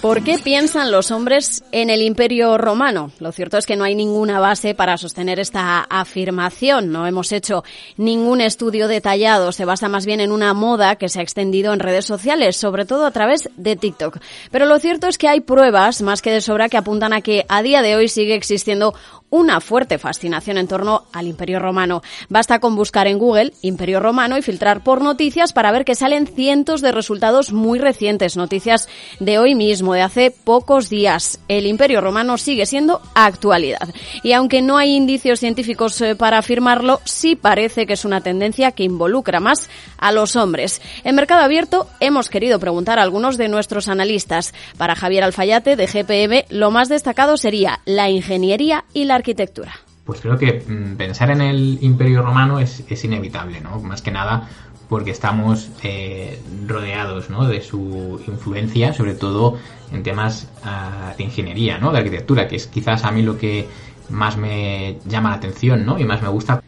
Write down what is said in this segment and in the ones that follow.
¿Por qué piensan los hombres en el Imperio Romano? Lo cierto es que no hay ninguna base para sostener esta afirmación. No hemos hecho ningún estudio detallado. Se basa más bien en una moda que se ha extendido en redes sociales, sobre todo a través de TikTok. Pero lo cierto es que hay pruebas más que de sobra que apuntan a que a día de hoy sigue existiendo una fuerte fascinación en torno al Imperio Romano. Basta con buscar en Google Imperio Romano y filtrar por noticias para ver que salen cientos de resultados muy recientes, noticias de hoy mismo, de hace pocos días. El Imperio Romano sigue siendo actualidad. Y aunque no hay indicios científicos eh, para afirmarlo, sí parece que es una tendencia que involucra más a los hombres. En Mercado Abierto hemos querido preguntar a algunos de nuestros analistas. Para Javier Alfayate, de GPM, lo más destacado sería la ingeniería y la Pues creo que mm, pensar en el Imperio Romano es, inevitable, ¿no? Más que nada porque estamos eh, rodeados ¿no? de su influencia, sobre todo en temas ah, de ingeniería, ¿no? de arquitectura, que es quizás a mí lo que más me llama la atención ¿no? y más me gusta.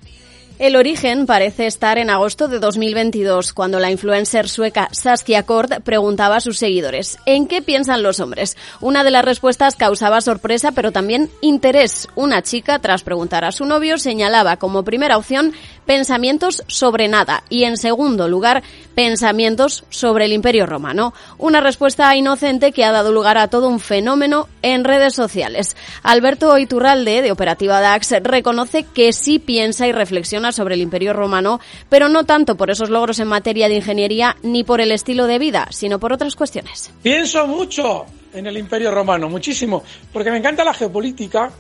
El origen parece estar en agosto de 2022, cuando la influencer sueca Saskia Kord preguntaba a sus seguidores ¿En qué piensan los hombres? Una de las respuestas causaba sorpresa, pero también interés. Una chica, tras preguntar a su novio, señalaba como primera opción pensamientos sobre nada y en segundo lugar pensamientos sobre el Imperio Romano. Una respuesta inocente que ha dado lugar a todo un fenómeno en redes sociales. Alberto Iturralde, de Operativa DAX, reconoce que sí piensa y reflexiona sobre el Imperio Romano, pero no tanto por esos logros en materia de ingeniería ni por el estilo de vida, sino por otras cuestiones. Pienso mucho en el Imperio Romano, muchísimo, porque me encanta la geopolítica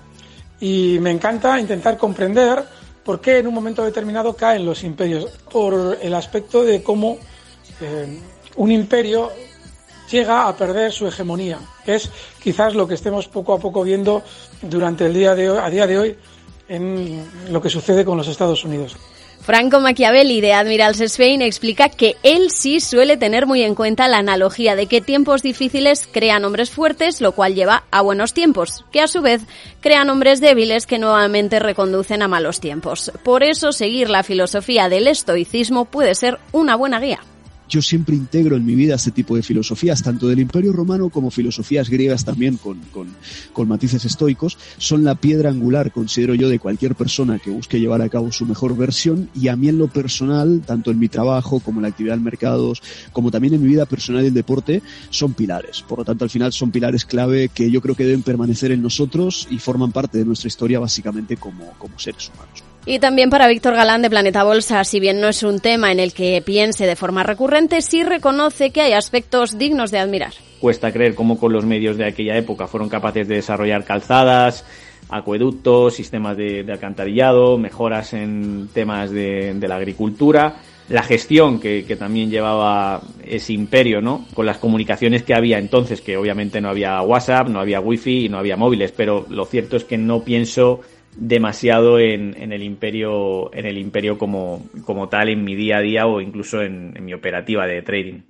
y me encanta intentar comprender por qué en un momento determinado caen los imperios, por el aspecto de cómo eh, un imperio llega a perder su hegemonía, que es quizás lo que estemos poco a poco viendo durante el día de hoy, a día de hoy en lo que sucede con los Estados Unidos. Franco Machiavelli de Admirals Spain explica que él sí suele tener muy en cuenta la analogía de que tiempos difíciles crean hombres fuertes, lo cual lleva a buenos tiempos, que a su vez crean hombres débiles que nuevamente reconducen a malos tiempos. Por eso seguir la filosofía del estoicismo puede ser una buena guía yo siempre integro en mi vida este tipo de filosofías, tanto del Imperio Romano como filosofías griegas también con, con, matices estoicos, son la piedra angular, considero yo, de cualquier persona que busque llevar a cabo su mejor versión y a mí en lo personal, tanto en mi trabajo como en la actividad en mercados, como también en mi vida personal y el deporte, son pilares. Por lo tanto, al final son pilares clave que yo creo que deben permanecer en nosotros y forman parte de nuestra historia básicamente como, como seres humanos. Y también para Víctor Galán de Planeta Bolsa, si bien no es un tema en el que piense de forma recurrente, sí reconoce que hay aspectos dignos de admirar. Cuesta creer cómo con los medios de aquella época fueron capaces de desarrollar calzadas, acueductos, sistemas de, alcantarillado, mejoras en temas de, la agricultura, la gestión que, que, también llevaba ese imperio, ¿no? Con las comunicaciones que había entonces, que obviamente no había WhatsApp, no había Wi-Fi y no había móviles, pero lo cierto es que no pienso demasiado en, en, el imperio, en el imperio como, como tal en mi día a día o incluso en, en mi operativa de trading.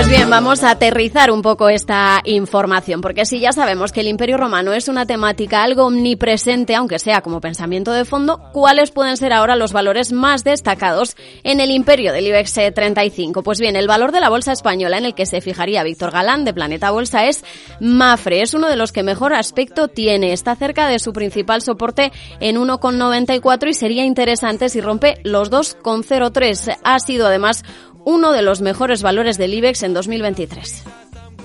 Pues bien, vamos a aterrizar un poco esta información, porque si ya sabemos que el Imperio Romano es una temática algo omnipresente, aunque sea como pensamiento de fondo, ¿cuáles pueden ser ahora los valores más destacados en el Imperio del IBEX 35? Pues bien, el valor de la bolsa española en el que se fijaría Víctor Galán de Planeta Bolsa es Mafre, es uno de los que mejor aspecto tiene, está cerca de su principal soporte en 1,94 y sería interesante si rompe los 2,03. Ha sido además uno de los mejores valores del IBEX en 2023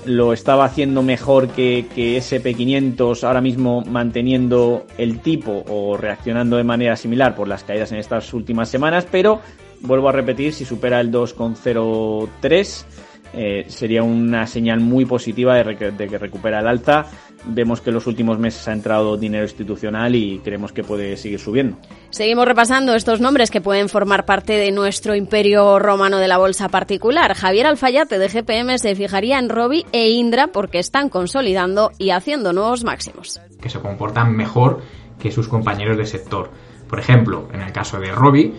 lo estaba haciendo mejor que, que, SP500 ahora mismo manteniendo el tipo o reaccionando de manera similar por las caídas en estas últimas semanas, pero vuelvo a repetir, si supera el 2,03 eh, sería una señal muy positiva de, que recupera el alza. Vemos que en los últimos meses ha entrado dinero institucional y creemos que puede seguir subiendo. Seguimos repasando estos nombres que pueden formar parte de nuestro imperio romano de la bolsa particular. Javier Alfayate de GPM se fijaría en Robi e Indra porque están consolidando y haciendo nuevos máximos. Que se comportan mejor que sus compañeros de sector. Por ejemplo, en el caso de Robi,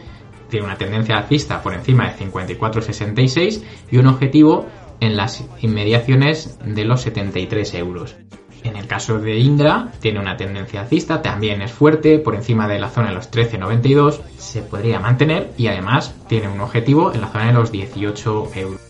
tiene una tendencia alcista por encima de 54,66 y un objetivo en las inmediaciones de los 73 euros. En el caso de Indra, tiene una tendencia alcista, también es fuerte, por encima de la zona de los 13,92, se podría mantener y además tiene un objetivo en la zona de los 18 euros.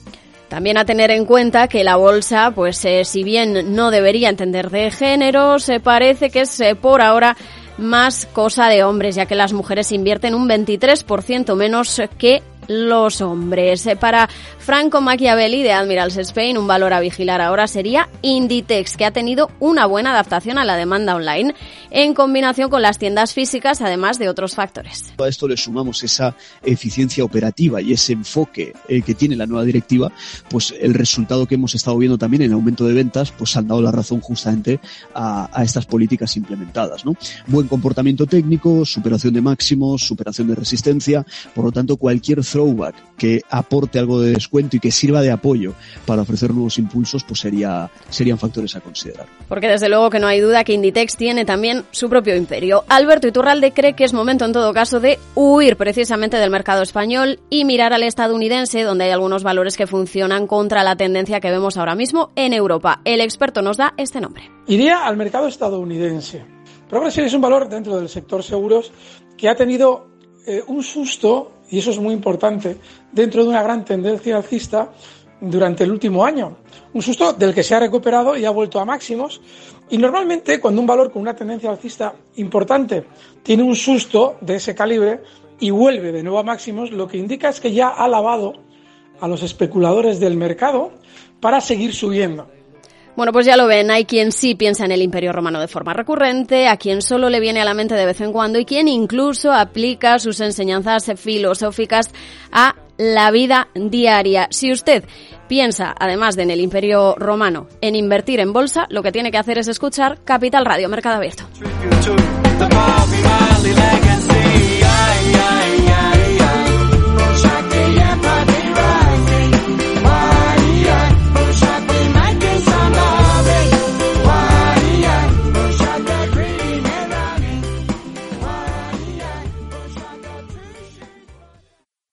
También a tener en cuenta que la bolsa, pues eh, si bien no debería entender de género, se parece que es eh, por ahora más cosa de hombres, ya que las mujeres invierten un 23% menos que los hombres. Eh, para Franco Machiavelli de Admirals Spain, un valor a vigilar ahora sería Inditex, que ha tenido una buena adaptación a la demanda online en combinación con las tiendas físicas, además de otros factores. A esto le sumamos esa eficiencia operativa y ese enfoque eh, que tiene la nueva directiva, pues el resultado que hemos estado viendo también en aumento de ventas, pues han dado la razón justamente a, a estas políticas implementadas. ¿no? Buen comportamiento técnico, superación de máximos, superación de resistencia, por lo tanto cualquier throwback que aporte algo de descuento y que sirva de apoyo para ofrecer nuevos impulsos, pues sería, serían factores a considerar. Porque desde luego que no hay duda que Inditex tiene también su propio imperio. Alberto Iturralde cree que es momento en todo caso de huir precisamente del mercado español y mirar al estadounidense, donde hay algunos valores que funcionan contra la tendencia que vemos ahora mismo en Europa. El experto nos da este nombre. Iría al mercado estadounidense. Progressive es un valor dentro del sector seguros que ha tenido eh, un susto y eso es muy importante, dentro de una gran tendencia alcista durante el último año. Un susto del que se ha recuperado y ha vuelto a máximos. Y normalmente cuando un valor con una tendencia alcista importante tiene un susto de ese calibre y vuelve de nuevo a máximos, lo que indica es que ya ha lavado a los especuladores del mercado para seguir subiendo. Bueno, pues ya lo ven, hay quien sí piensa en el Imperio Romano de forma recurrente, a quien solo le viene a la mente de vez en cuando y quien incluso aplica sus enseñanzas filosóficas a la vida diaria. Si usted piensa, además de en el Imperio Romano, en invertir en bolsa, lo que tiene que hacer es escuchar Capital Radio Mercado Abierto.